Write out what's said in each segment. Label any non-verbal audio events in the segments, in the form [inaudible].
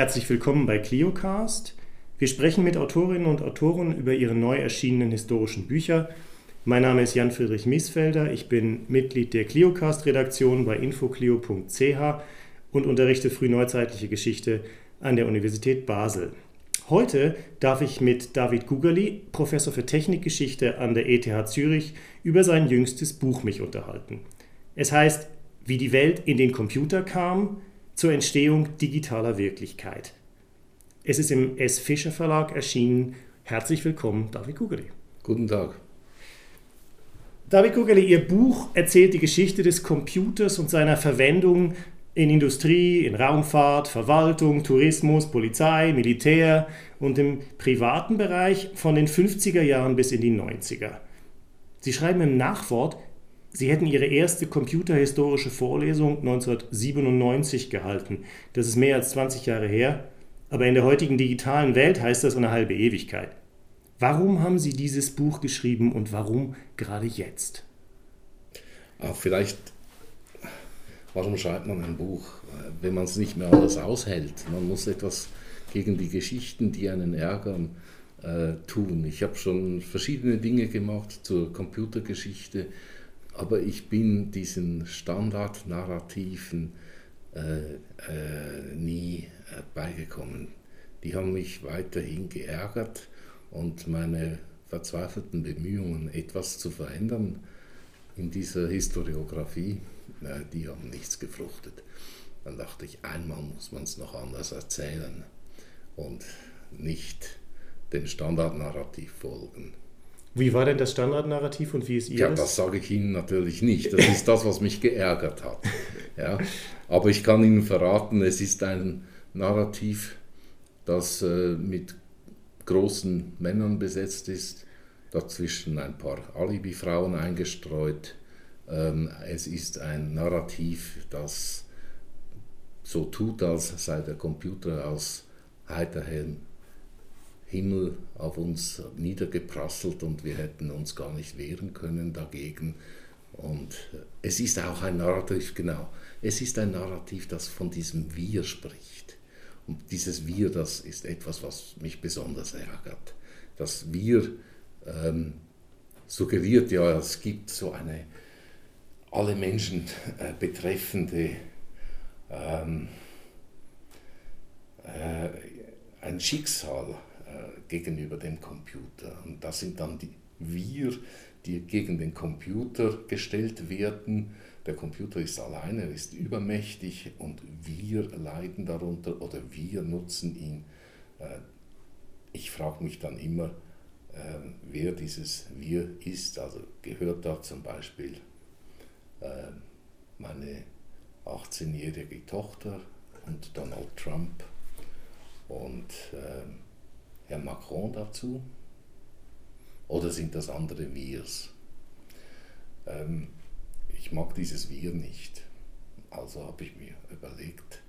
Herzlich willkommen bei ClioCast. Wir sprechen mit Autorinnen und Autoren über ihre neu erschienenen historischen Bücher. Mein Name ist Jan-Friedrich Miesfelder. Ich bin Mitglied der ClioCast-Redaktion bei infoclio.ch und unterrichte frühneuzeitliche Geschichte an der Universität Basel. Heute darf ich mit David Gugerli, Professor für Technikgeschichte an der ETH Zürich, über sein jüngstes Buch mich unterhalten. Es heißt Wie die Welt in den Computer kam zur Entstehung digitaler Wirklichkeit. Es ist im S. Fischer Verlag erschienen. Herzlich willkommen, David Gugerli. Guten Tag. David Gugerli, Ihr Buch erzählt die Geschichte des Computers und seiner Verwendung in Industrie, in Raumfahrt, Verwaltung, Tourismus, Polizei, Militär und im privaten Bereich von den 50er Jahren bis in die 90er. Sie schreiben im Nachwort, Sie hätten Ihre erste computerhistorische Vorlesung 1997 gehalten. Das ist mehr als 20 Jahre her, aber in der heutigen digitalen Welt heißt das eine halbe Ewigkeit. Warum haben Sie dieses Buch geschrieben und warum gerade jetzt? Auch vielleicht, warum schreibt man ein Buch, wenn man es nicht mehr alles aushält? Man muss etwas gegen die Geschichten, die einen ärgern, äh, tun. Ich habe schon verschiedene Dinge gemacht zur Computergeschichte aber ich bin diesen Standardnarrativen äh, äh, nie äh, beigekommen. Die haben mich weiterhin geärgert und meine verzweifelten Bemühungen, etwas zu verändern in dieser Historiografie, die haben nichts gefruchtet. Dann dachte ich, einmal muss man es noch anders erzählen und nicht dem Standardnarrativ folgen. Wie war denn das Standardnarrativ und wie ist Ihres? Ja, das sage ich Ihnen natürlich nicht. Das ist das, was mich geärgert hat. Ja. Aber ich kann Ihnen verraten, es ist ein Narrativ, das äh, mit großen Männern besetzt ist, dazwischen ein paar Alibi-Frauen eingestreut. Ähm, es ist ein Narrativ, das so tut, als sei der Computer aus heiterhellem Himmel auf uns niedergeprasselt und wir hätten uns gar nicht wehren können dagegen. Und es ist auch ein Narrativ, genau, es ist ein Narrativ, das von diesem Wir spricht. Und dieses Wir, das ist etwas, was mich besonders ärgert. Das Wir ähm, suggeriert ja, es gibt so eine alle Menschen äh, betreffende ähm, äh, ein Schicksal, gegenüber dem Computer. Und das sind dann die wir, die gegen den Computer gestellt werden. Der Computer ist alleine, er ist übermächtig und wir leiden darunter oder wir nutzen ihn. Äh, ich frage mich dann immer, ähm, wer dieses Wir ist. Also gehört da zum Beispiel ähm, meine 18-jährige Tochter und Donald Trump und Herr Macron dazu? Oder sind das andere Wirs? Ähm, ich mag dieses Wir nicht. Also habe ich mir überlegt,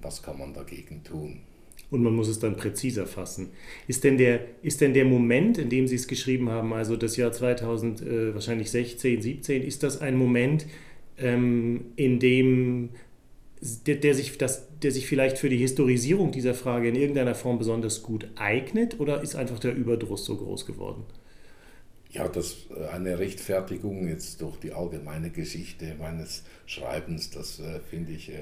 was kann man dagegen tun? Und man muss es dann präziser fassen. Ist denn der, ist denn der Moment, in dem Sie es geschrieben haben, also das Jahr 2000, äh, wahrscheinlich 16, 17, ist das ein Moment, ähm, in dem der, der, sich das, der sich vielleicht für die Historisierung dieser Frage in irgendeiner Form besonders gut eignet oder ist einfach der Überdruss so groß geworden? Ja, das äh, eine Rechtfertigung jetzt durch die allgemeine Geschichte meines Schreibens, das äh, finde ich äh,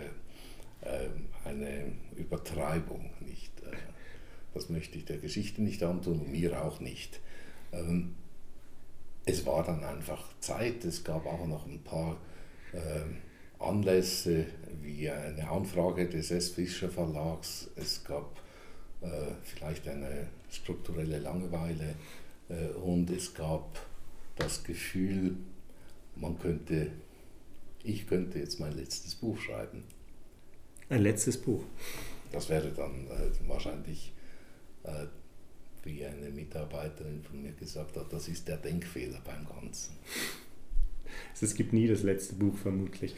äh, eine Übertreibung nicht. Äh, das möchte ich der Geschichte nicht antun mir auch nicht. Ähm, es war dann einfach Zeit, es gab auch noch ein paar ähm, Anlässe wie eine Anfrage des S. Fischer Verlags. Es gab äh, vielleicht eine strukturelle Langeweile äh, und es gab das Gefühl, man könnte, ich könnte jetzt mein letztes Buch schreiben. Ein letztes Buch? Das wäre dann äh, wahrscheinlich, äh, wie eine Mitarbeiterin von mir gesagt hat, das ist der Denkfehler beim Ganzen. Es gibt nie das letzte Buch vermutlich.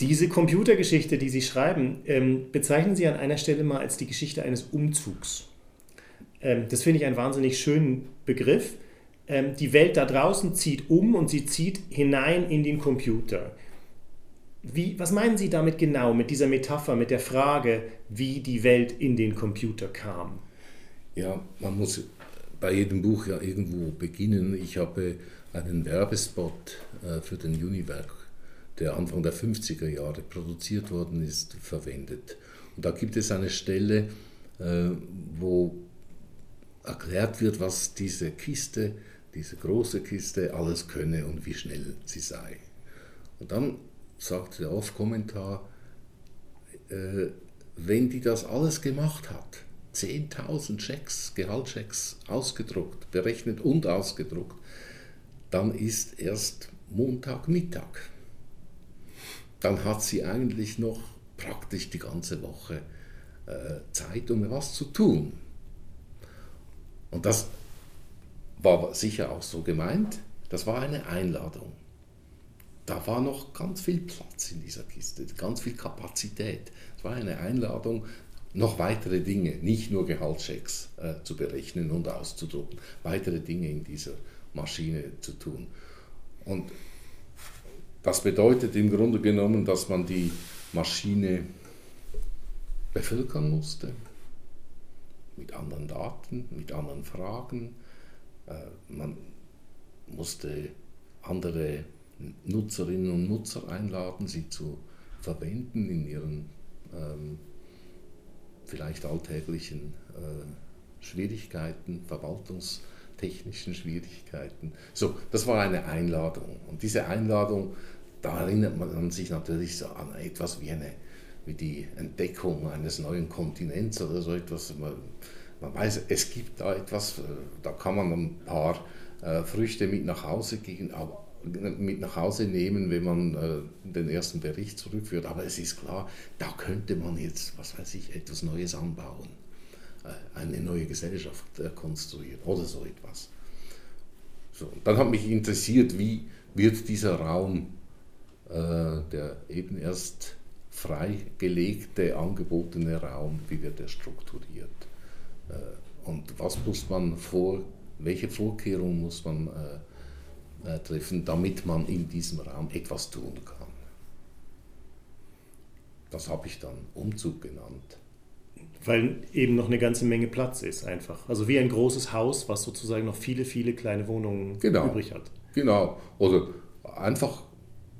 Diese Computergeschichte, die Sie schreiben, ähm, bezeichnen Sie an einer Stelle mal als die Geschichte eines Umzugs. Ähm, das finde ich einen wahnsinnig schönen Begriff. Ähm, die Welt da draußen zieht um und sie zieht hinein in den Computer. Wie, was meinen Sie damit genau, mit dieser Metapher, mit der Frage, wie die Welt in den Computer kam? Ja, man muss bei jedem Buch ja irgendwo beginnen. Ich habe einen Werbespot äh, für den Uniwerk, der Anfang der 50er Jahre produziert worden ist, verwendet. Und da gibt es eine Stelle, äh, wo erklärt wird, was diese Kiste, diese große Kiste alles könne und wie schnell sie sei. Und dann sagt der Off-Kommentar, äh, wenn die das alles gemacht hat, 10.000 Checks, Gehaltschecks ausgedruckt, berechnet und ausgedruckt, dann ist erst Montagmittag. Dann hat sie eigentlich noch praktisch die ganze Woche äh, Zeit, um was zu tun. Und das war sicher auch so gemeint. Das war eine Einladung. Da war noch ganz viel Platz in dieser Kiste, ganz viel Kapazität. Es war eine Einladung, noch weitere Dinge, nicht nur Gehaltschecks äh, zu berechnen und auszudrucken, weitere Dinge in dieser Maschine zu tun. Und das bedeutet im Grunde genommen, dass man die Maschine bevölkern musste mit anderen Daten, mit anderen Fragen. Äh, man musste andere Nutzerinnen und Nutzer einladen, sie zu verwenden in ihren ähm, vielleicht alltäglichen äh, Schwierigkeiten, verwaltungstechnischen Schwierigkeiten. So, das war eine Einladung. Und diese Einladung, da erinnert man sich natürlich so an etwas wie, eine, wie die Entdeckung eines neuen Kontinents oder so etwas. Man, man weiß, es gibt da etwas, äh, da kann man ein paar äh, Früchte mit nach Hause gehen, aber mit nach Hause nehmen, wenn man äh, den ersten Bericht zurückführt. Aber es ist klar, da könnte man jetzt, was weiß ich, etwas Neues anbauen, eine neue Gesellschaft äh, konstruieren oder so etwas. So, dann hat mich interessiert, wie wird dieser Raum, äh, der eben erst freigelegte, angebotene Raum, wie wird er strukturiert? Äh, und was muss man vor, welche Vorkehrungen muss man treffen, damit man in diesem Raum etwas tun kann. Das habe ich dann Umzug genannt. Weil eben noch eine ganze Menge Platz ist, einfach. Also wie ein großes Haus, was sozusagen noch viele, viele kleine Wohnungen genau. übrig hat. Genau. Oder einfach,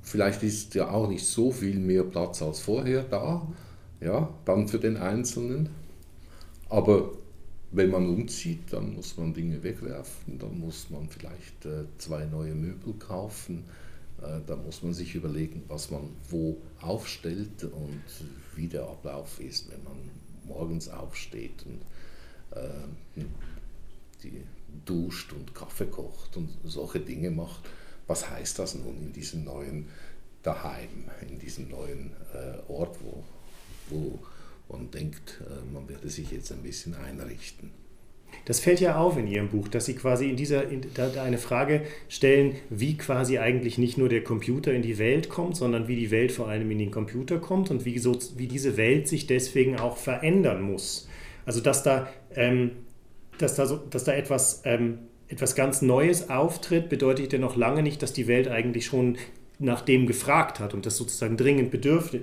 vielleicht ist ja auch nicht so viel mehr Platz als vorher da, ja, dann für den Einzelnen. Aber wenn man umzieht, dann muss man Dinge wegwerfen, dann muss man vielleicht äh, zwei neue Möbel kaufen, äh, da muss man sich überlegen, was man wo aufstellt und wie der Ablauf ist, wenn man morgens aufsteht und äh, die duscht und Kaffee kocht und solche Dinge macht. Was heißt das nun in diesem neuen Daheim, in diesem neuen äh, Ort, wo, wo man denkt, äh, man werde sich jetzt ein bisschen einrichten. Das fällt ja auf in Ihrem Buch, dass Sie quasi in dieser in, da eine Frage stellen, wie quasi eigentlich nicht nur der Computer in die Welt kommt, sondern wie die Welt vor allem in den Computer kommt und wie, so, wie diese Welt sich deswegen auch verändern muss. Also dass da, ähm, dass da, so, dass da etwas, ähm, etwas ganz Neues auftritt, bedeutet ja noch lange nicht, dass die Welt eigentlich schon nach dem gefragt hat und das sozusagen dringend, bedürft,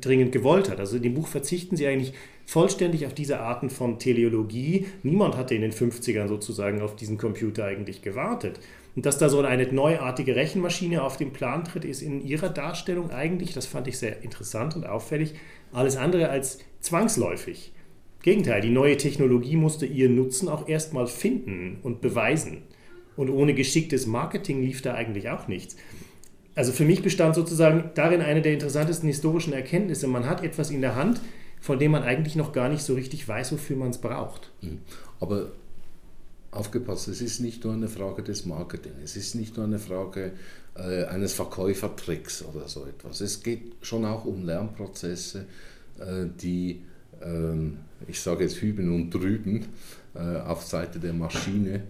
dringend gewollt hat. Also in dem Buch verzichten sie eigentlich vollständig auf diese Arten von Teleologie. Niemand hatte in den 50ern sozusagen auf diesen Computer eigentlich gewartet. Und dass da so eine neuartige Rechenmaschine auf den Plan tritt, ist in ihrer Darstellung eigentlich, das fand ich sehr interessant und auffällig, alles andere als zwangsläufig. Gegenteil, die neue Technologie musste ihren Nutzen auch erstmal finden und beweisen. Und ohne geschicktes Marketing lief da eigentlich auch nichts also für mich bestand sozusagen darin eine der interessantesten historischen Erkenntnisse. Man hat etwas in der Hand, von dem man eigentlich noch gar nicht so richtig weiß, wofür man es braucht. Hm. Aber aufgepasst, es ist nicht nur eine Frage des Marketing, es ist nicht nur eine Frage äh, eines Verkäufertricks oder so etwas. Es geht schon auch um Lernprozesse, äh, die, äh, ich sage jetzt hüben und drüben, äh, auf Seite der Maschine,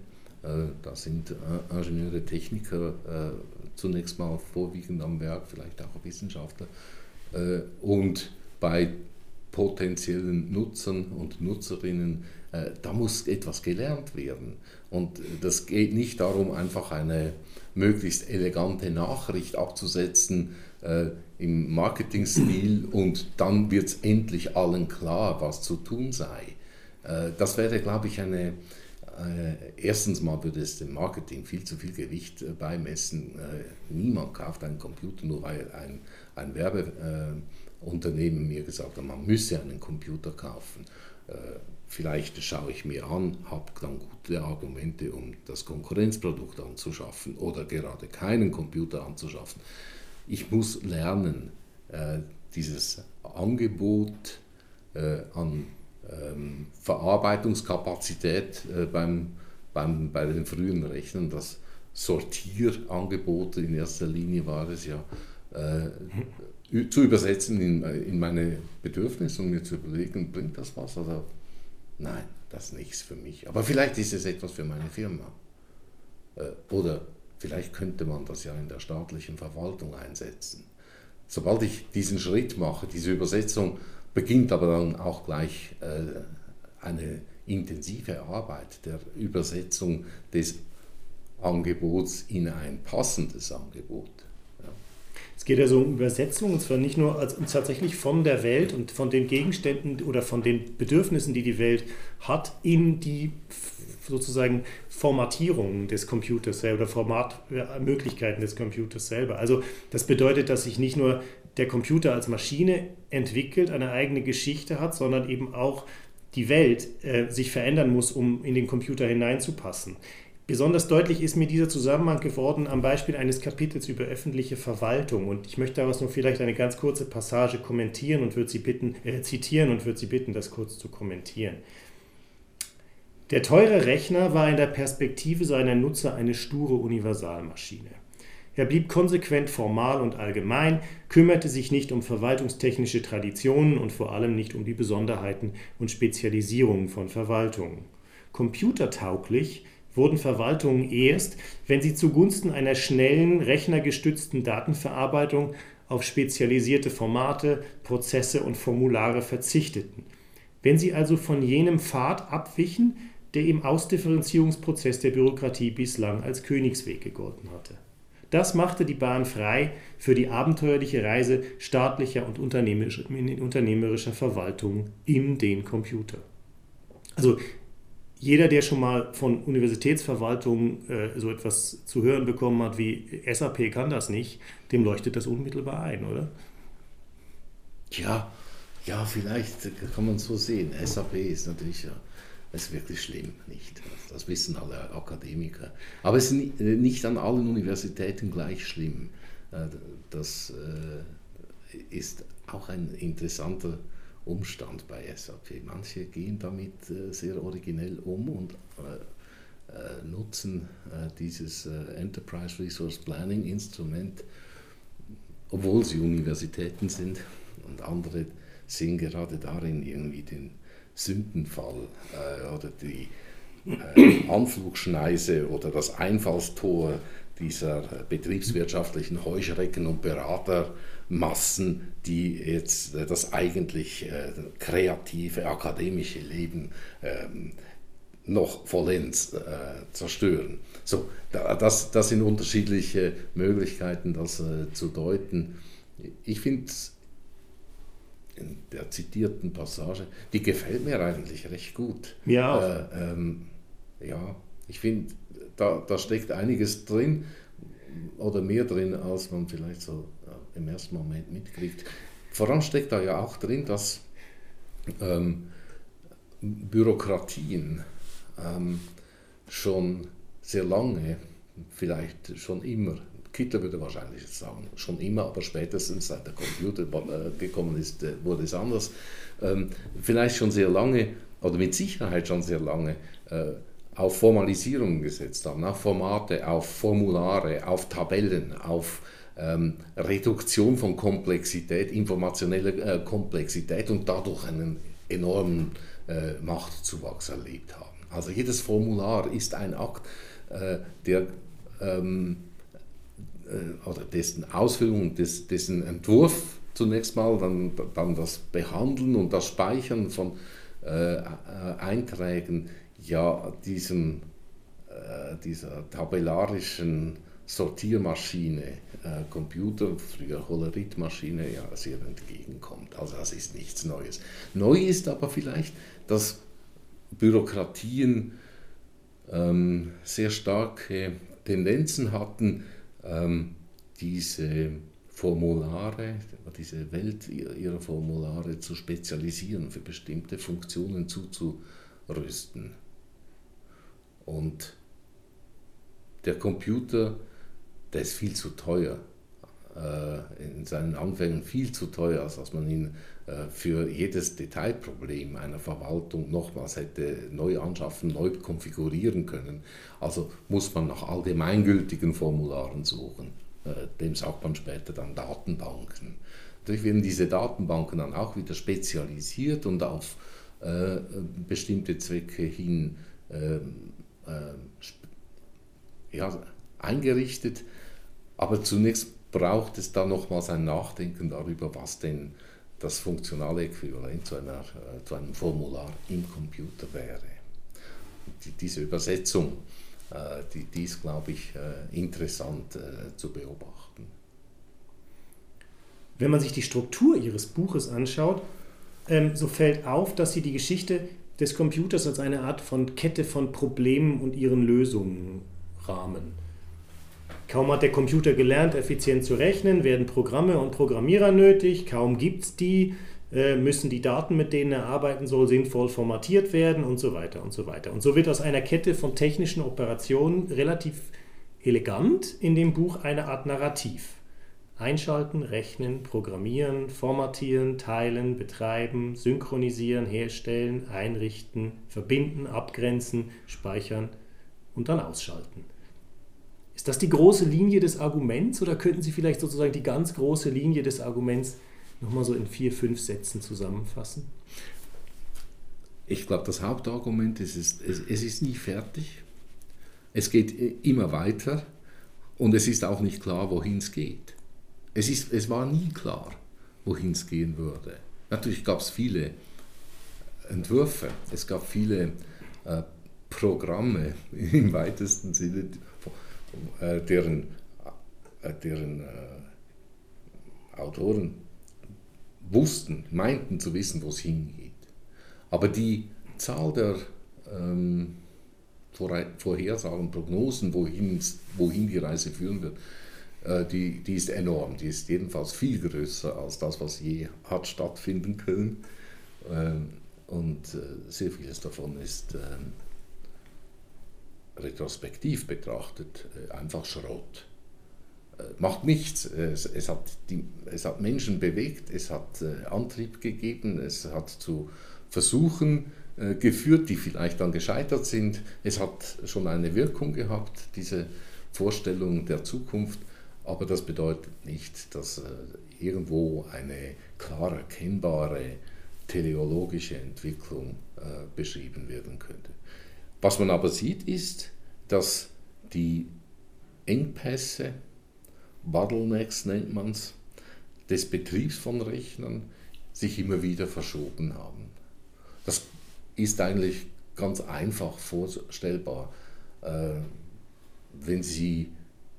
äh, da sind äh, Ingenieure, Techniker zunächst mal vorwiegend am Werk, vielleicht auch Wissenschaftler. Und bei potenziellen Nutzern und Nutzerinnen, äh, da muss etwas gelernt werden. Und das geht nicht darum, einfach eine möglichst elegante Nachricht abzusetzen, äh, im Marketingstil [clears throat] und dann wird es endlich allen klar, was zu tun sei. Äh, das wäre, glaube ich, eine, erstens mal würde es dem Marketing viel zu viel Gewicht äh, beimessen. Äh, niemand kauft einen Computer, nur weil ein, ein Werbeunternehmen mir gesagt hat, man müsse einen Computer kaufen. Äh, vielleicht schaue ich mir an, habe dann gute Argumente, um das Konkurrenzprodukt anzuschaffen oder gerade keinen Computer anzuschaffen. Ich muss lernen, äh, dieses Angebot äh, an ähm, Verarbeitungskapazität äh, beim, beim, bei den frühen Rechnern, das Sortierangebot in erster Linie war es ja, äh, zu übersetzen in, in meine Bedürfnisse und mir zu überlegen, bringt das was oder nein, das ist nichts für mich. Aber vielleicht ist es etwas für meine Firma. Äh, oder vielleicht könnte man das ja in der staatlichen Verwaltung einsetzen. Sobald ich diesen Schritt mache, diese Übersetzung, beginnt aber dann auch gleich äh, eine intensive Arbeit der Übersetzung des Angebots in ein passendes Angebot. Es geht also um Übersetzung, und zwar nicht nur als, tatsächlich von der Welt und von den Gegenständen oder von den Bedürfnissen, die die Welt hat, in die sozusagen Formatierung des Computers selber oder Formatmöglichkeiten des Computers selber. Also das bedeutet, dass sich nicht nur der Computer als Maschine entwickelt, eine eigene Geschichte hat, sondern eben auch die Welt äh, sich verändern muss, um in den Computer hineinzupassen. Besonders deutlich ist mir dieser Zusammenhang geworden am Beispiel eines Kapitels über öffentliche Verwaltung. Und ich möchte daraus nur vielleicht eine ganz kurze Passage kommentieren und würde Sie bitten, äh, zitieren und würde Sie bitten, das kurz zu kommentieren. Der teure Rechner war in der Perspektive seiner Nutzer eine sture Universalmaschine. Er blieb konsequent formal und allgemein, kümmerte sich nicht um verwaltungstechnische Traditionen und vor allem nicht um die Besonderheiten und Spezialisierungen von Verwaltungen. Computertauglich wurden Verwaltungen erst, wenn sie zugunsten einer schnellen, rechnergestützten Datenverarbeitung auf spezialisierte Formate, Prozesse und Formulare verzichteten. Wenn sie also von jenem Pfad abwichen, der im Ausdifferenzierungsprozess der Bürokratie bislang als Königsweg gegolten hatte. Das machte die Bahn frei für die abenteuerliche Reise staatlicher und unternehmerischer Verwaltung in den Computer. Also jeder, der schon mal von Universitätsverwaltung äh, so etwas zu hören bekommen hat wie SAP kann das nicht, dem leuchtet das unmittelbar ein, oder? Ja, ja, vielleicht kann man so sehen. SAP ist natürlich ja, ist wirklich schlimm, nicht? Das wissen alle Akademiker. Aber es ist nicht an allen Universitäten gleich schlimm. Äh, das äh, ist auch ein interessanter Umstand bei SAP. Manche gehen damit äh, sehr originell um und äh, äh, nutzen dieses Enterprise Resource Planning Instrument, obwohl sie Universitäten sind und andere sehen gerade darin irgendwie den Sündenfall oder die Anflugschneise oder das Einfallstor dieser betriebswirtschaftlichen Heuschrecken und Beratermassen, die jetzt äh, das eigentlich äh, kreative, akademische Leben ähm, noch vollends äh, zerstören. So, das, das sind unterschiedliche Möglichkeiten, das zu deuten. Ich finde in der zitierten Passage, die gefällt mir eigentlich recht gut. Ja. Äh, ähm, ja, ich finde, da, da steckt einiges drin oder mehr drin, als man vielleicht so äh, im ersten Moment mitkriegt. Vor allem steckt da ja auch drin, dass ähm, Bürokratien ähm, schon sehr lange, vielleicht schon immer, Hitler würde wahrscheinlich sagen, schon immer, aber spätestens seit der Computer äh, gekommen ist, äh, wurde es anders, ähm, vielleicht schon sehr lange oder mit Sicherheit schon sehr lange äh, auf Formalisierungen gesetzt haben, auf Formate, auf Formulare, auf Tabellen, auf ähm, Reduktion von Komplexität, informationeller äh, Komplexität und dadurch einen enormen äh, Machtzuwachs erlebt haben. Also jedes Formular ist ein Akt, äh, der ähm, äh, oder dessen Ausführung, des, dessen Entwurf zunächst mal, dann, dann das Behandeln und das Speichern von äh, äh, Einträgen ja diesem, äh, dieser tabellarischen Sortiermaschine, äh, Computer, früher Holleritmaschine, ja, sehr entgegenkommt. Also das ist nichts Neues. Neu ist aber vielleicht, dass Bürokratien ähm, sehr starke Tendenzen hatten, ähm, diese Formulare, diese Welt ihrer Formulare zu spezialisieren, für bestimmte Funktionen zuzurüsten. Und der Computer, der ist viel zu teuer, in seinen Anfängen viel zu teuer, als dass man ihn äh, für jedes Detailproblem einer Verwaltung nochmals hätte neu anschaffen, neu konfigurieren können. Also muss man nach allgemeingültigen Formularen suchen. Äh, dem sagt man später dann Datenbanken. Natürlich werden diese Datenbanken dann auch wieder spezialisiert und auf äh, bestimmte Zwecke hin äh, äh, ja, eingerichtet. Aber zunächst braucht es da nochmals ein Nachdenken darüber, was denn das funktionale Äquivalent zu, einer, äh, zu einem Formular im Computer wäre. Die, diese Übersetzung, äh, die, die ist, glaube ich, äh, interessant zu beobachten. Wenn man sich die Struktur Ihres Buches anschaut, ähm, so fällt auf, dass Sie die Geschichte des Computers als eine Art von Kette von Problemen und ihren Lösungen rahmen. Kaum hat der Computer gelernt, effizient zu rechnen, werden Programme und Programmierer nötig. Kaum gibt es die, äh, müssen die Daten, mit denen er arbeiten soll, sinnvoll formatiert werden und so weiter und so weiter. Und so wird aus einer Kette von technischen Operationen relativ elegant in dem Buch eine Art Narrativ. Einschalten, rechnen, programmieren, formatieren, teilen, betreiben, synchronisieren, herstellen, einrichten, verbinden, abgrenzen, speichern und dann ausschalten. Ist das die große Linie des Arguments oder könnten Sie vielleicht sozusagen die ganz große Linie des Arguments nochmal so in vier, fünf Sätzen zusammenfassen? Ich glaube, das Hauptargument ist, es, es ist nie fertig. Es geht immer weiter und es ist auch nicht klar, wohin es geht. Es, es war nie klar, wohin es gehen würde. Natürlich gab es viele Entwürfe, es gab viele äh, Programme [laughs] im weitesten Sinne, äh, deren, äh, deren äh, Autoren wussten, meinten zu wissen, wo es hingeht. Aber die Zahl der ähm, Vorhersagen, Prognosen, wohin, wohin die Reise führen wird, die, die ist enorm. Die ist jedenfalls viel größer als das, was je hat stattfinden können. Ähm, und sehr vieles davon ist ähm, retrospektiv betrachtet äh, einfach Schrott. Äh, macht nichts. Es, es, hat die, es hat Menschen bewegt, es hat äh, Antrieb gegeben, es hat zu Versuchen geführt, die vielleicht dann gescheitert sind. Es hat schon eine Wirkung gehabt, diese Vorstellung der Zukunft, aber das bedeutet nicht, dass irgendwo eine klar erkennbare teleologische Entwicklung beschrieben werden könnte. Was man aber sieht, ist, dass die Engpässe, Bottlenecks nennt man es, des Betriebs von Rechnern sich immer wieder verschoben haben. Das ist eigentlich ganz einfach vorstellbar. Äh, wenn Sie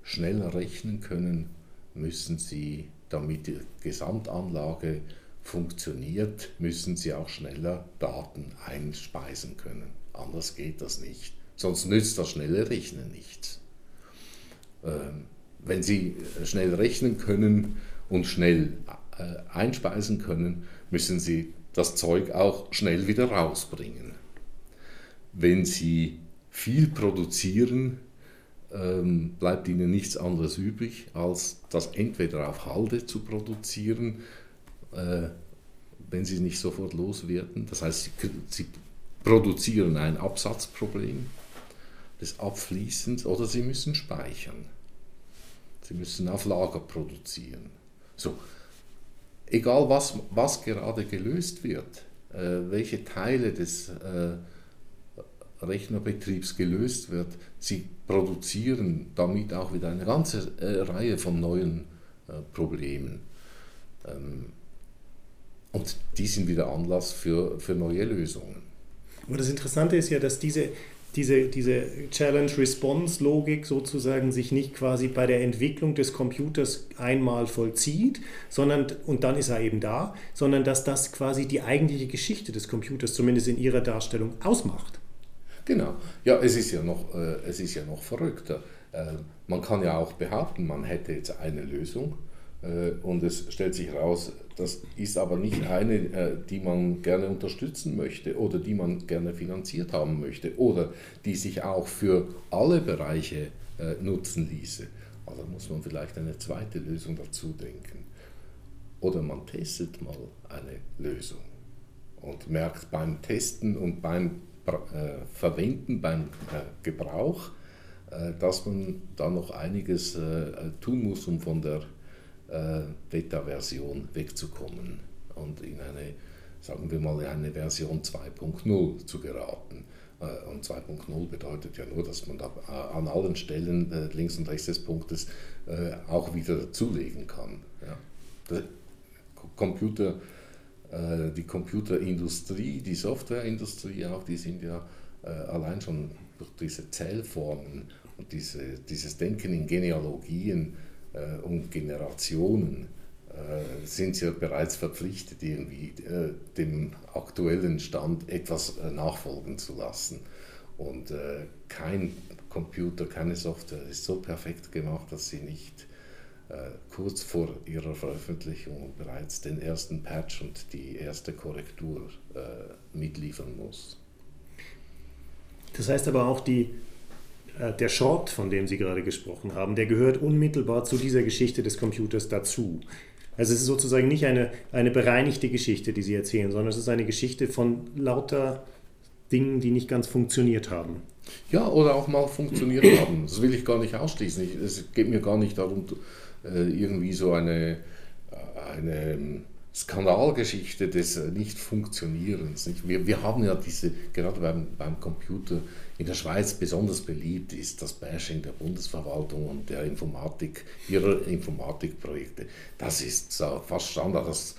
schneller rechnen können, müssen Sie, damit die Gesamtanlage funktioniert, müssen Sie auch schneller Daten einspeisen können. Anders geht das nicht. Sonst nützt das schnelle Rechnen nichts. Ähm, wenn Sie schnell rechnen können und schnell äh, einspeisen können, müssen Sie das Zeug auch schnell wieder rausbringen. Wenn Sie viel produzieren, ähm, bleibt Ihnen nichts anderes übrig, als das entweder auf Halde zu produzieren, äh, wenn Sie nicht sofort loswerden. Das heißt, Sie produzieren ein Absatzproblem des Abfließens oder sie müssen speichern. Sie müssen auf Lager produzieren. So, egal was, was gerade gelöst wird, äh, welche Teile des äh, Rechnerbetriebs gelöst wird, sie produzieren damit auch wieder eine ganze äh, Reihe von neuen äh, Problemen. Ähm, und die sind wieder Anlass für, für neue Lösungen. Aber das Interessante ist ja, dass diese diese, diese Challenge-Response-Logik sozusagen sich nicht quasi bei der Entwicklung des Computers einmal vollzieht, sondern, und dann ist er eben da, sondern dass das quasi die eigentliche Geschichte des Computers, zumindest in ihrer Darstellung, ausmacht. Genau. Ja, es ist ja noch, äh, es ist ja noch verrückter. Äh, man kann ja auch behaupten, man hätte jetzt eine Lösung und es stellt sich heraus, das ist aber nicht eine, äh, die man gerne unterstützen möchte oder die man gerne finanziert haben möchte oder die sich auch für alle Bereiche äh, nutzen ließe. Also muss man vielleicht eine zweite Lösung dazu denken. Oder man testet mal eine Lösung und merkt beim Testen und beim Verwenden, beim Gebrauch, dass man da noch einiges tun muss, um von der äh, Beta-Version wegzukommen und in eine, sagen wir mal, eine Version 2.0 zu geraten. Äh, und 2.0 bedeutet ja nur, dass man da äh, an allen Stellen äh, links und rechts des Punktes äh, auch wieder zulegen kann. Ja. Computer, äh, die Computerindustrie, die Softwareindustrie auch, die sind ja allein schon durch diese Zählformen und diese, dieses Denken in Genealogien äh, und Generationen äh, sind sie ja bereits verpflichtet, irgendwie äh, dem aktuellen Stand etwas nachfolgen zu lassen. Und kein Computer, keine Software ist so perfekt gemacht, dass sie nicht kurz vor ihrer Veröffentlichung bereits den ersten Patch und die erste Korrektur mitliefern muss. Das heißt aber auch, die äh, der Short, von dem Sie gerade gesprochen haben, der gehört unmittelbar zu dieser Geschichte des Computers dazu. Also es ist sozusagen nicht eine, eine bereinigte Geschichte, die Sie erzählen, sondern es ist eine Geschichte von lauter Dingen, die nicht ganz funktioniert haben. Ja, oder auch mal funktioniert [clears throat] haben. Das will ich gar nicht ausschließen. Es geht mir gar nicht darum, äh, irgendwie so eine, äh, eine Skandalgeschichte des Nicht-Funktionierens. Wir, wir haben ja diese, gerade beim, beim Computer, in der Schweiz besonders beliebt ist das Bashing der Bundesverwaltung und der Informatik, ihrer Informatikprojekte. Das ist so fast Standard. Das,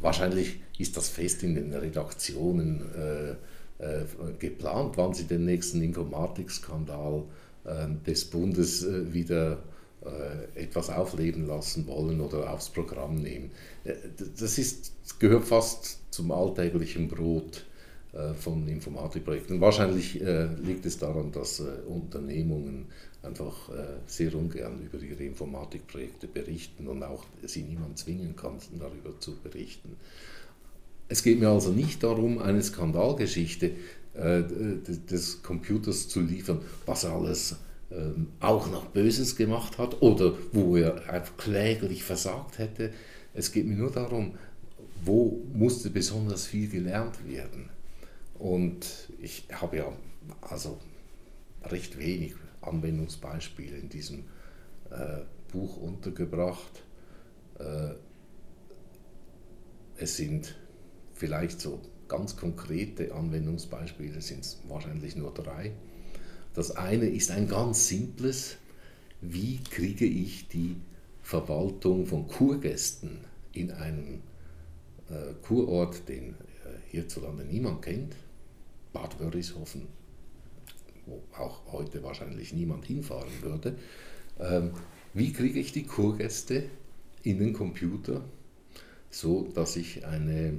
wahrscheinlich ist das fest in den Redaktionen äh, äh, geplant, wann sie den nächsten Informatikskandal äh, des Bundes äh, wieder äh, etwas aufleben lassen wollen oder aufs Programm nehmen. Äh, das, ist, gehört fast zum alltäglichen Brot äh, von Informatikprojekten. Wahrscheinlich äh, liegt es daran, dass äh, Unternehmungen einfach sehr ungern über ihre Informatikprojekte berichten und auch sie niemand zwingen kann, darüber zu berichten. Es geht mir also nicht darum, eine Skandalgeschichte des Computers zu liefern, was alles ähm, auch noch Böses gemacht hat oder wo er einfach kläglich versagt hätte. Es geht mir nur darum, wo musste besonders viel gelernt werden. Und ich habe ja also recht wenig Anwendungsbeispiele in diesem äh, Buch untergebracht. Äh, es sind vielleicht so ganz konkrete Anwendungsbeispiele, sind wahrscheinlich nur drei. Das eine ist ein ganz simples, wie kriege ich die Verwaltung von Kurgästen in einem äh, Kurort, den äh, hierzulande niemand kennt, Bad Wörishofen, wo auch heute wahrscheinlich niemand hinfahren würde. Ähm, wie kriege ich die Kurgäste in den Computer, so dass ich eine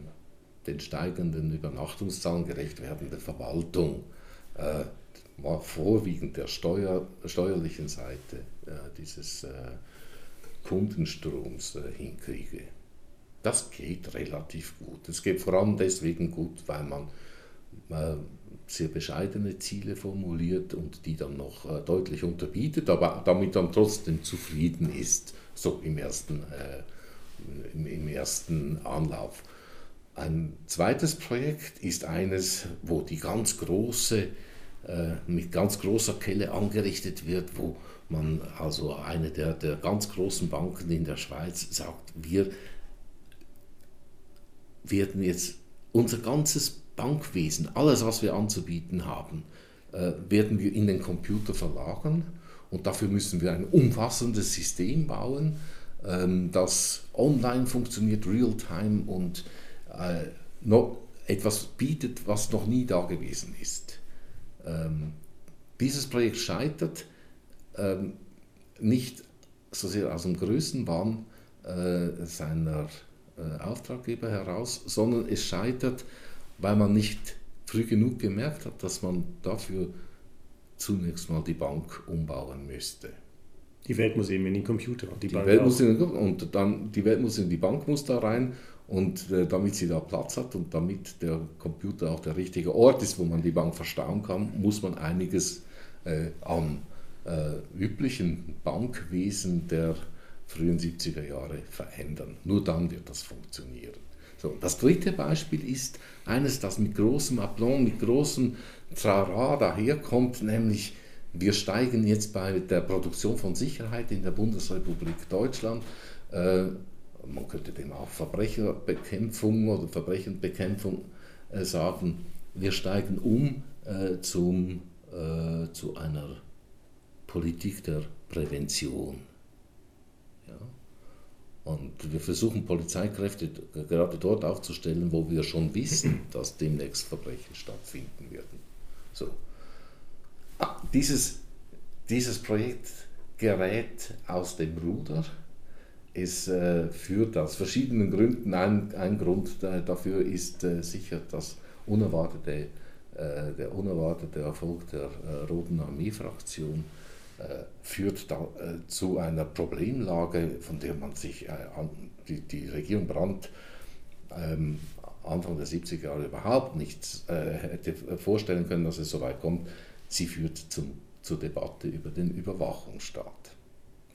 den steigenden Übernachtungszahlen gerecht werdende Verwaltung äh, vorwiegend der Steuer, steuerlichen Seite äh, dieses äh, Kundenstroms äh, hinkriege. Das geht relativ gut. Es geht vor allem deswegen gut, weil man sehr bescheidene Ziele formuliert und die dann noch äh, deutlich unterbietet, aber damit dann trotzdem zufrieden ist, so im ersten, äh, im, im ersten Anlauf. Ein zweites Projekt ist eines, wo die ganz große, äh, mit ganz großer Kelle angerichtet wird, wo man also eine der, der ganz großen Banken in der Schweiz sagt, wir werden jetzt unser ganzes Bankwesen, alles, was wir anzubieten haben, äh, werden wir in den Computer verlagern. Und dafür müssen wir ein umfassendes System bauen, ähm, das online funktioniert, real-time und äh, etwas bietet, was noch nie da gewesen ist. Ähm, dieses Projekt scheitert ähm, nicht so sehr aus dem Größenwahn äh, seiner Auftraggeber heraus, sondern es scheitert, weil man nicht früh genug gemerkt hat, dass man dafür zunächst mal die Bank umbauen müsste. Die Welt muss eben in den Computer und die, die Bank Welt muss in, und dann die Welt muss in die Bank muss da rein und äh, damit sie da Platz hat und damit der Computer auch der richtige Ort ist, wo man die Bank verstauen kann, muss man einiges äh, an äh, üblichen Bankwesen der frühen 70er Jahre verändern. Nur dann wird das funktionieren. So, das dritte Beispiel ist eines, das mit großem Aplomb, mit großem Trara daherkommt, nämlich wir steigen jetzt bei der Produktion von Sicherheit in der Bundesrepublik Deutschland, äh, man könnte dem auch Verbrecherbekämpfung oder Verbrechenbekämpfung äh, sagen, wir steigen um äh, zum, äh, zu einer Politik der Prävention. Und wir versuchen Polizeikräfte gerade dort aufzustellen, wo wir schon wissen, [clears throat] dass demnächst Verbrechen stattfinden werden. So. Ah, dieses, dieses Projekt gerät aus dem Ruder. Es äh, führt aus verschiedenen Gründen. Ein, ein Grund äh, dafür ist äh, sicher das unerwartete, äh, der unerwartete Erfolg der äh, Roten Armee-Fraktion führt da, äh, zu einer Problemlage, von der man sich, äh, die, die Regierung Brandt ähm, Anfang der 70er Jahre überhaupt nicht hätte vorstellen können, dass es so weit kommt. Sie führt zum, zur Debatte über den Überwachungsstaat.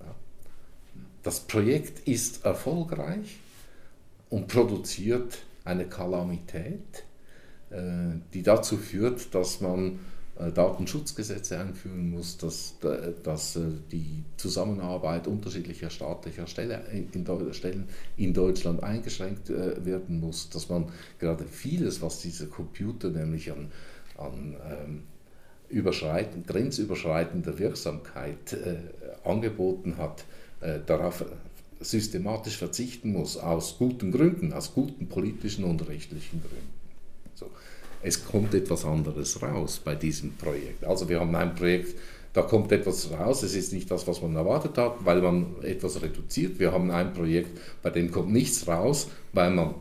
Ja. Das Projekt ist erfolgreich und produziert eine Kalamität, die dazu führt, dass man äh, Datenschutzgesetze einführen muss, dass, dass äh, die Zusammenarbeit unterschiedlicher staatlicher in, Stellen in Deutschland eingeschränkt äh, werden muss, dass man gerade vieles, was diese Computer nämlich an, an ähm, überschreitend, grenzüberschreitender Wirksamkeit äh, angeboten hat, äh, darauf systematisch verzichten muss, aus guten Gründen, aus guten politischen und rechtlichen Gründen. So es kommt etwas anderes raus bei diesem Projekt. Also wir haben ein Projekt, da kommt etwas raus, es ist nicht das, was man erwartet hat, weil man etwas reduziert. Wir haben ein Projekt, bei dem kommt nichts raus, weil man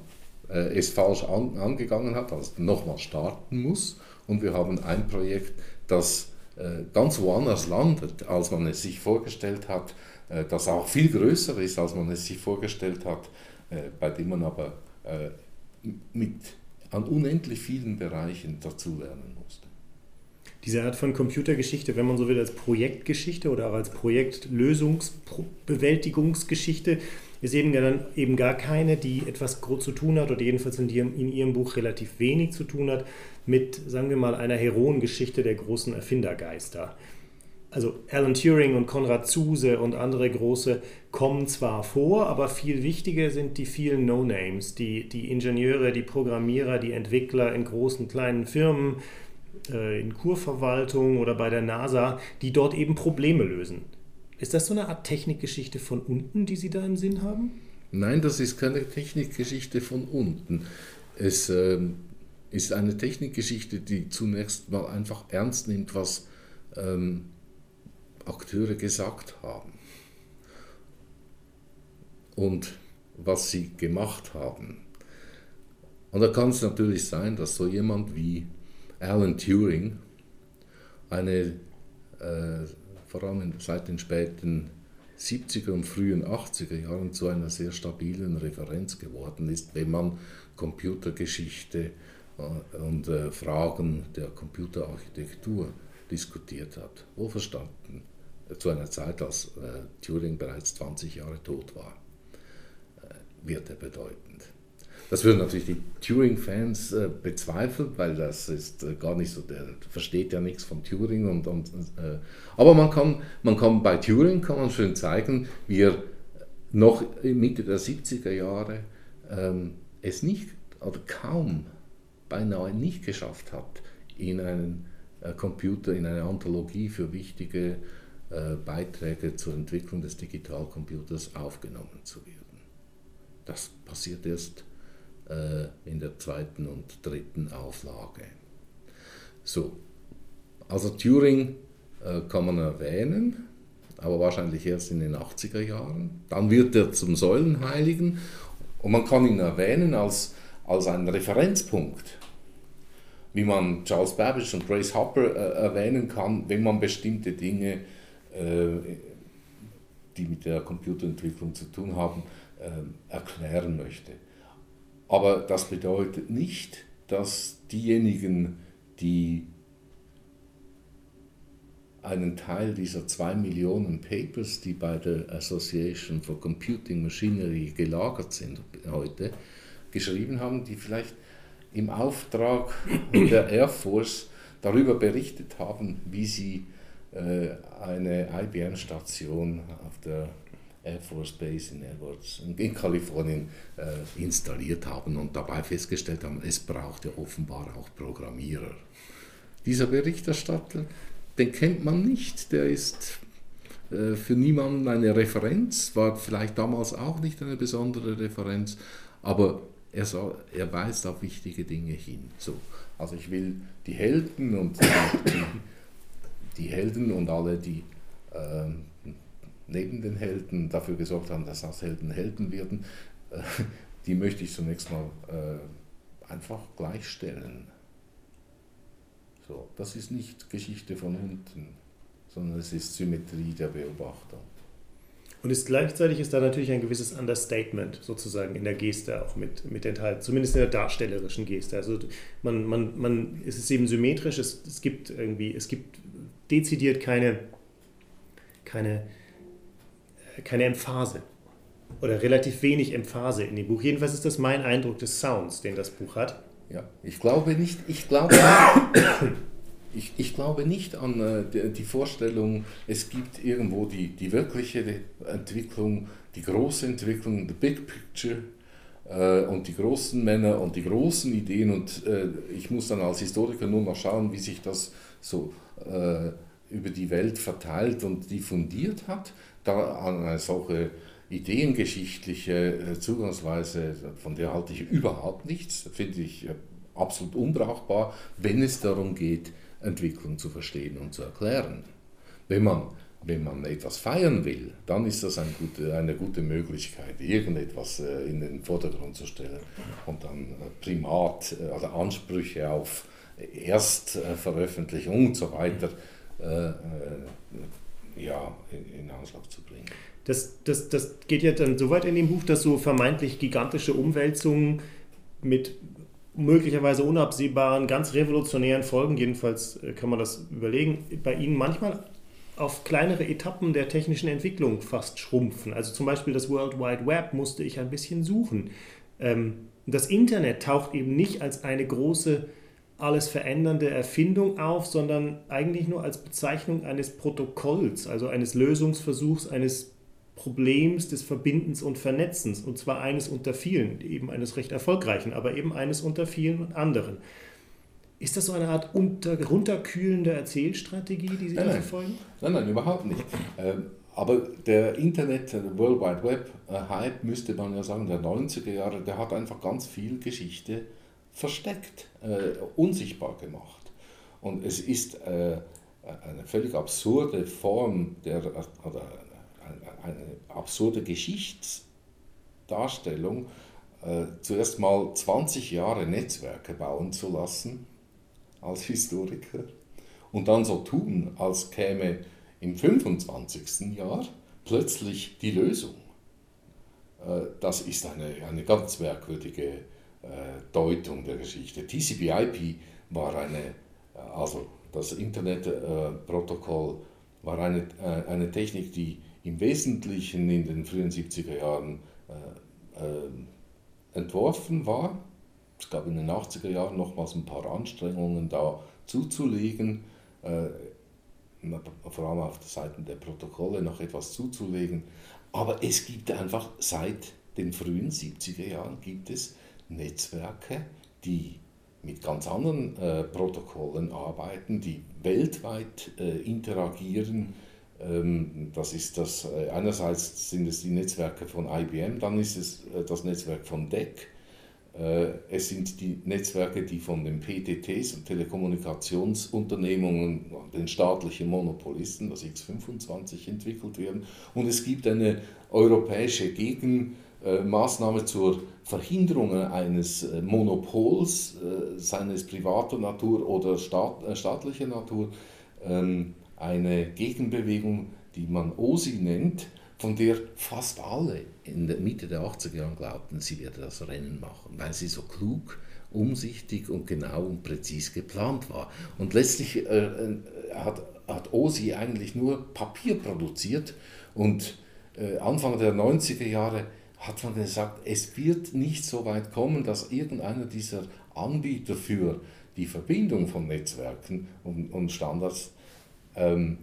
äh, es falsch an, angegangen hat, also nochmal starten muss. Und wir haben ein Projekt, das äh, ganz woanders landet, als man es sich vorgestellt hat, äh, das auch viel größer ist, als man es sich vorgestellt hat, äh, bei dem man aber äh, mit an unendlich vielen Bereichen dazulernen musste. Diese Art von Computergeschichte, wenn man so will, als Projektgeschichte oder auch als Projektlösungsbewältigungsgeschichte, ist eben, dann eben gar keine, die etwas zu tun hat oder jedenfalls in ihrem, in ihrem Buch relativ wenig zu tun hat mit, sagen wir mal, einer Heroengeschichte der großen Erfindergeister also Alan Turing und Konrad Zuse und andere große kommen zwar vor, aber viel wichtiger sind die vielen No-Names, die, die Ingenieure, die Programmierer, die Entwickler in großen, kleinen Firmen, äh, in Kurverwaltung oder bei der NASA, die dort eben Probleme lösen. Ist das so eine Art Technikgeschichte von unten, die Sie da im Sinn haben? Nein, das ist keine Technikgeschichte von unten. Es äh, ist eine Technikgeschichte, die zunächst mal einfach ernst nimmt, was ähm, Akteure gesagt haben und was sie gemacht haben. Und da kann es natürlich sein, dass so jemand wie Alan Turing eine, äh, vor allem seit den späten 70er und frühen 80er Jahren zu einer sehr stabilen Referenz geworden ist, wenn man Computergeschichte äh, und äh, Fragen der Computerarchitektur diskutiert hat. Wohlverstanden zu einer Zeit, als äh, Turing bereits 20 Jahre tot war, äh, wird er bedeutend. Das würden natürlich die Turing-Fans äh, bezweifeln, weil das ist gar nicht so, der versteht ja nichts von Turing. Und, und aber man kann, man kann bei Turing kann man schön zeigen, wie er noch Mitte der 70er Jahre ähm, es nicht oder kaum beinahe nicht geschafft hat, in einen Computer, in eine Anthologie für wichtige Beiträge zur Entwicklung des Digitalcomputers aufgenommen zu werden. Das passiert erst äh, in der zweiten und dritten Auflage. So, also Turing äh, kann man erwähnen, aber wahrscheinlich erst in den 80er Jahren. Dann wird er zum Säulenheiligen und man kann ihn erwähnen als, als einen Referenzpunkt, wie man Charles Babbage und Grace Hopper äh, erwähnen kann, wenn man bestimmte Dinge, äh, die mit der Computerentwicklung zu tun haben, äh, erklären möchte. Aber das bedeutet nicht, dass diejenigen, die einen Teil dieser zwei Millionen Papers, die bei der Association for Computing Machinery gelagert sind heute, geschrieben haben, die vielleicht im Auftrag der Air Force darüber berichtet haben, wie sie äh, eine IBM-Station auf der Air Force Base in Edwards in Kalifornien äh, installiert haben und dabei festgestellt haben, es braucht ja offenbar auch Programmierer. Dieser Berichterstatter, den kennt man nicht, der ist äh, für niemanden eine Referenz, war vielleicht damals auch nicht eine besondere Referenz, aber er, soll, er weist auf wichtige Dinge hin. So, also ich will die Helden und die, die Helden und alle, die äh, neben den Helden dafür gesorgt haben, dass aus Helden Helden werden, äh, die möchte ich zunächst mal äh, einfach gleichstellen. So, das ist nicht Geschichte von unten, sondern es ist Symmetrie der Beobachtung. Und ist gleichzeitig ist da natürlich ein gewisses Understatement sozusagen in der Geste auch mit, mit enthalten, zumindest in der darstellerischen Geste. Also man, man, man, es ist eben symmetrisch, es, es gibt irgendwie, es gibt dezidiert keine, keine, keine Emphase oder relativ wenig Emphase in dem Buch. Jedenfalls ist das mein Eindruck des Sounds, den das Buch hat. Ja, ich glaube nicht, ich glaube, ich, ich glaube nicht an äh, die Vorstellung, es gibt irgendwo die, die wirkliche Entwicklung, die große Entwicklung, the big picture äh, und die großen Männer und die großen Ideen und äh, ich muss dann als Historiker nur noch schauen, wie sich das so äh, über die Welt verteilt und diffundiert hat. Da eine solche ideengeschichtliche äh, Zugangsweise, von der halte ich überhaupt nichts, finde ich äh, absolut unbrauchbar, wenn es darum geht, Entwicklung zu verstehen und zu erklären. Wenn man, wenn man etwas feiern will, dann ist das eine gute, eine gute Möglichkeit, irgendetwas äh, in den Vordergrund zu stellen und dann Primat, also Ansprüche auf Erstveröffentlichung und so weiter ja, in, Anschlag zu bringen. Das, das, das geht ja dann so weit in dem Buch, dass so vermeintlich gigantische Umwälzungen mit möglicherweise unabsehbaren, ganz revolutionären Folgen, jedenfalls äh, kann man das überlegen, bei Ihnen manchmal auf kleinere Etappen der technischen Entwicklung fast schrumpfen. Also zum Beispiel das World Wide Web musste ich ein bisschen suchen. Ähm, das Internet taucht eben nicht als eine große, alles verändernde Erfindung auf, sondern eigentlich nur als Bezeichnung eines Protokolls, also eines Lösungsversuchs, eines Problems des Verbindens und Vernetzens, und zwar eines unter vielen, eben eines recht erfolgreichen, aber eben eines unter vielen anderen. Ist das so eine Art unter, runterkühlende Erzählstrategie, die Sie nein, da verfolgen? Nein, nein, überhaupt nicht. Ähm, aber der Internet, der World Wide Web äh, Hype, müsste man ja sagen, der 90er Jahre, der hat einfach ganz viel Geschichte versteckt, äh, unsichtbar gemacht. Und es ist äh, eine völlig absurde Form der, oder eine absurde Geschichtsdarstellung, äh, zuerst mal 20 Jahre Netzwerke bauen zu lassen als Historiker und dann so tun, als käme im 25. Jahr plötzlich die Lösung. Äh, das ist eine, eine ganz merkwürdige äh, Deutung der Geschichte. TCP/IP war eine, äh, also das Internetprotokoll war eine, eine Technik, die im Wesentlichen in den frühen 70er Jahren entworfen war. Es gab in den 80er Jahren nochmals ein paar Anstrengungen da zuzulegen, äh, vor allem auf der Seite der Protokolle noch etwas zuzulegen. Aber es gibt einfach seit den frühen 70er Jahren gibt es Netzwerke, die mit ganz anderen äh, Protokollen arbeiten, die weltweit äh, interagieren ähm, das ist das, äh, einerseits sind es die Netzwerke von IBM, dann ist es äh, das Netzwerk von DEC, es sind die Netzwerke, die von den PTTs und Telekommunikationsunternehmungen, den staatlichen Monopolisten, das X25, entwickelt werden. Und es gibt eine europäische Gegenmaßnahme zur Verhinderung eines äh, Monopols, äh, seines privater Natur oder staatlicher Natur, ähm, eine Gegenbewegung, die man OSI nennt, von der fast alle in der Mitte der 80er Jahre glaubten, sie werde das Rennen machen, weil sie so klug, umsichtig und genau und präzis geplant war. Und letztlich äh, äh, hat, hat OSI eigentlich nur Papier produziert und äh, Anfang der 90er Jahre hat man gesagt, es wird nicht so weit kommen, dass irgendeiner dieser Anbieter für die Verbindung von Netzwerken und, und Standards ähm,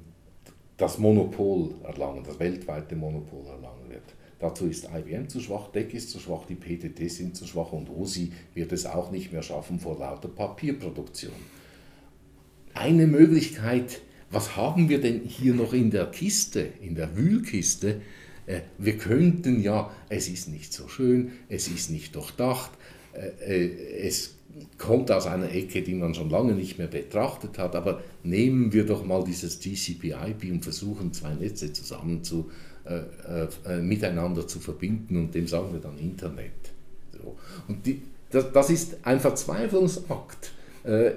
das Monopol erlangen, das weltweite Monopol erlangen wird. Dazu ist IBM zu schwach, DEC ist zu schwach, die PTT sind zu schwach und OSI wird es auch nicht mehr schaffen vor lauter Papierproduktion. Eine Möglichkeit, was haben wir denn hier noch in der Kiste, in der Wühlkiste? Äh, wir könnten ja, es ist nicht so schön, es ist nicht durchdacht, es kommt aus einer Ecke, die man schon lange nicht mehr betrachtet hat, aber nehmen wir doch mal dieses TCP/IP und versuchen zwei Netze zusammen zu, äh, äh, miteinander zu verbinden und dem sagen wir dann Internet. So. Und die, das, das, ist ein Verzweiflungsakt. Äh,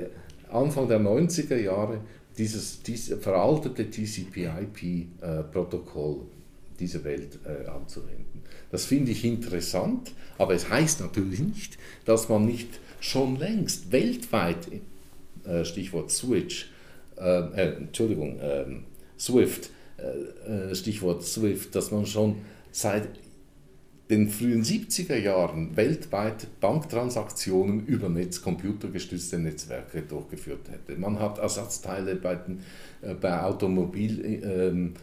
Anfang der 90er Jahre dieses, dieses veraltete TCP/IP-Protokoll dieser Welt äh, anzuwenden. Das finde ich interessant, aber es heißt natürlich nicht, dass man nicht schon längst weltweit, äh, Stichwort Switch, äh, äh, Entschuldigung, ähm, Swift, äh, Stichwort Swift, dass man schon seit den frühen 70er Jahren weltweit Banktransaktionen über Netz, computergestützte Netzwerke durchgeführt hätte. Man hat Ersatzteile bei, den, bei Automobil, ähm,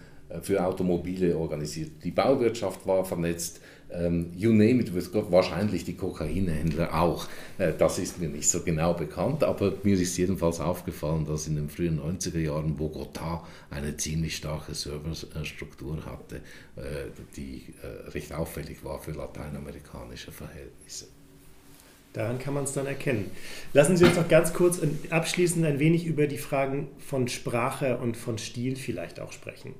für Automobile organisiert. Die Bauwirtschaft war vernetzt, ähm, you name it, wahrscheinlich die Kokainhändler auch. Äh, das ist mir nicht so genau bekannt, aber mir ist jedenfalls aufgefallen, dass in den frühen 90er Jahren Bogotá eine ziemlich starke Serverstruktur hatte, äh, die äh, recht auffällig war für lateinamerikanische Verhältnisse. Daran kann man es dann erkennen. Lassen Sie uns noch ganz kurz abschließend ein wenig über die Fragen von Sprache und von Stil vielleicht auch sprechen.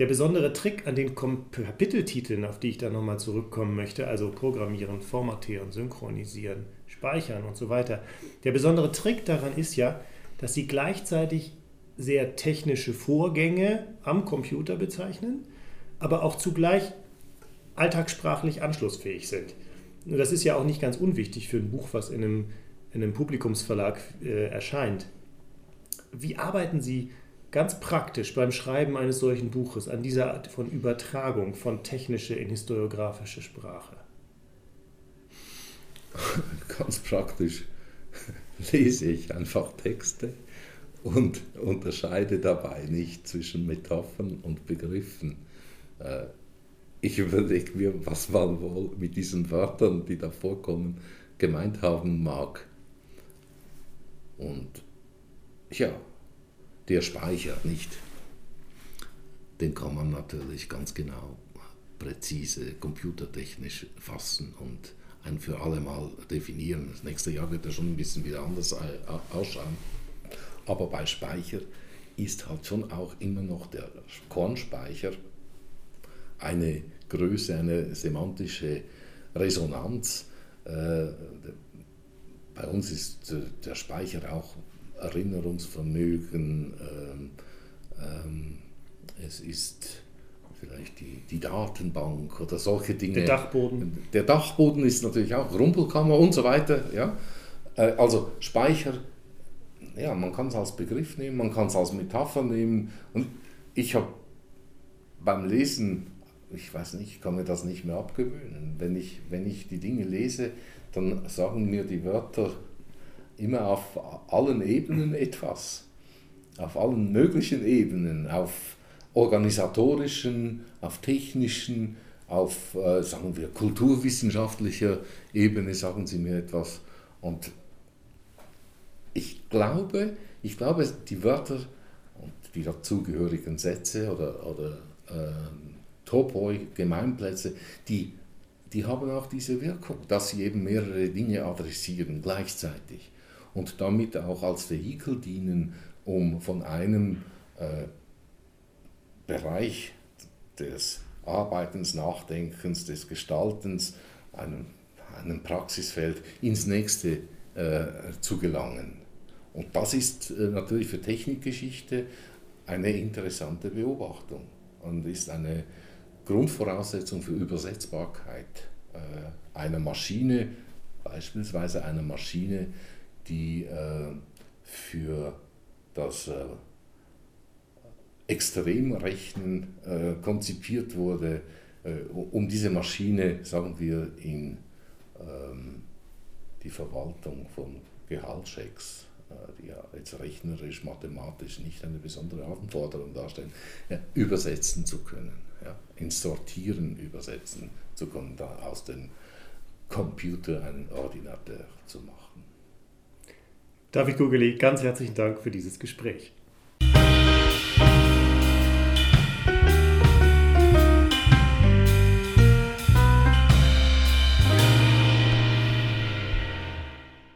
Der besondere Trick an den Kapiteltiteln, auf die ich da nochmal zurückkommen möchte, also Programmieren, Formatieren, Synchronisieren, Speichern und so weiter, der besondere Trick daran ist ja, dass sie gleichzeitig sehr technische Vorgänge am Computer bezeichnen, aber auch zugleich alltagssprachlich anschlussfähig sind. Das ist ja auch nicht ganz unwichtig für ein Buch, was in einem, in einem Publikumsverlag äh, erscheint. Wie arbeiten Sie ganz praktisch beim Schreiben eines solchen Buches an dieser Art von Übertragung von technische in historiografische Sprache? [laughs] Ganz praktisch lese ich einfach Texte und unterscheide dabei nicht zwischen Metaphern und Begriffen. Äh, ich überlege mir, was man wohl mit diesen Wörtern, die da vorkommen, gemeint haben mag. Und ja, der Speicher nicht. Den kann man natürlich ganz genau, präzise, computertechnisch fassen und ein für alle Mal definieren. Das nächste Jahr wird er schon ein bisschen wieder anders ausschauen. Aber bei Speicher ist halt schon auch immer noch der Kornspeicher eine Größe, eine semantische Resonanz. Äh, bei uns ist der Speicher auch Erinnerungsvermögen, ähm, ähm, es ist vielleicht die, die Datenbank oder solche Dinge. Der Dachboden. Der Dachboden ist natürlich auch Rumpelkammer und so weiter. Ja? Äh, also Speicher, ja, man kann es als Begriff nehmen, man kann es als Metapher nehmen. Und ich habe beim Lesen, ich weiß nicht, ich kann mir das nicht mehr abgewöhnen. Wenn ich, wenn ich die Dinge lese, dann sagen mir die Wörter immer auf allen Ebenen etwas. Auf allen möglichen Ebenen, auf organisatorischen, auf technischen, auf, äh, sagen wir, kulturwissenschaftlicher Ebene, sagen Sie mir etwas. Und ich glaube, ich glaube, die Wörter und die dazugehörigen Sätze oder, oder äh, Topoi, Gemeinplätze, die die haben auch diese Wirkung, dass sie eben mehrere Dinge adressieren gleichzeitig und damit auch als Vehikel dienen, um von einem äh, Bereich des Arbeitens, Nachdenkens, des Gestaltens, einem, einem Praxisfeld ins nächste äh, zu gelangen. Und das ist äh, natürlich für Technikgeschichte eine interessante Beobachtung und ist eine Grundvoraussetzung für Übersetzbarkeit äh, einer Maschine, beispielsweise einer Maschine, die äh, für das äh, Extremrechnen äh, konzipiert wurde, äh, um diese Maschine, sagen wir, in ähm, die Verwaltung von Gehaltschecks die ja jetzt rechnerisch, mathematisch nicht eine besondere Anforderung darstellen, ja, übersetzen zu können, ja, ins Sortieren übersetzen zu können, da aus dem Computer einen Ordinateur zu machen. David Gugeli, ganz herzlichen Dank für dieses Gespräch.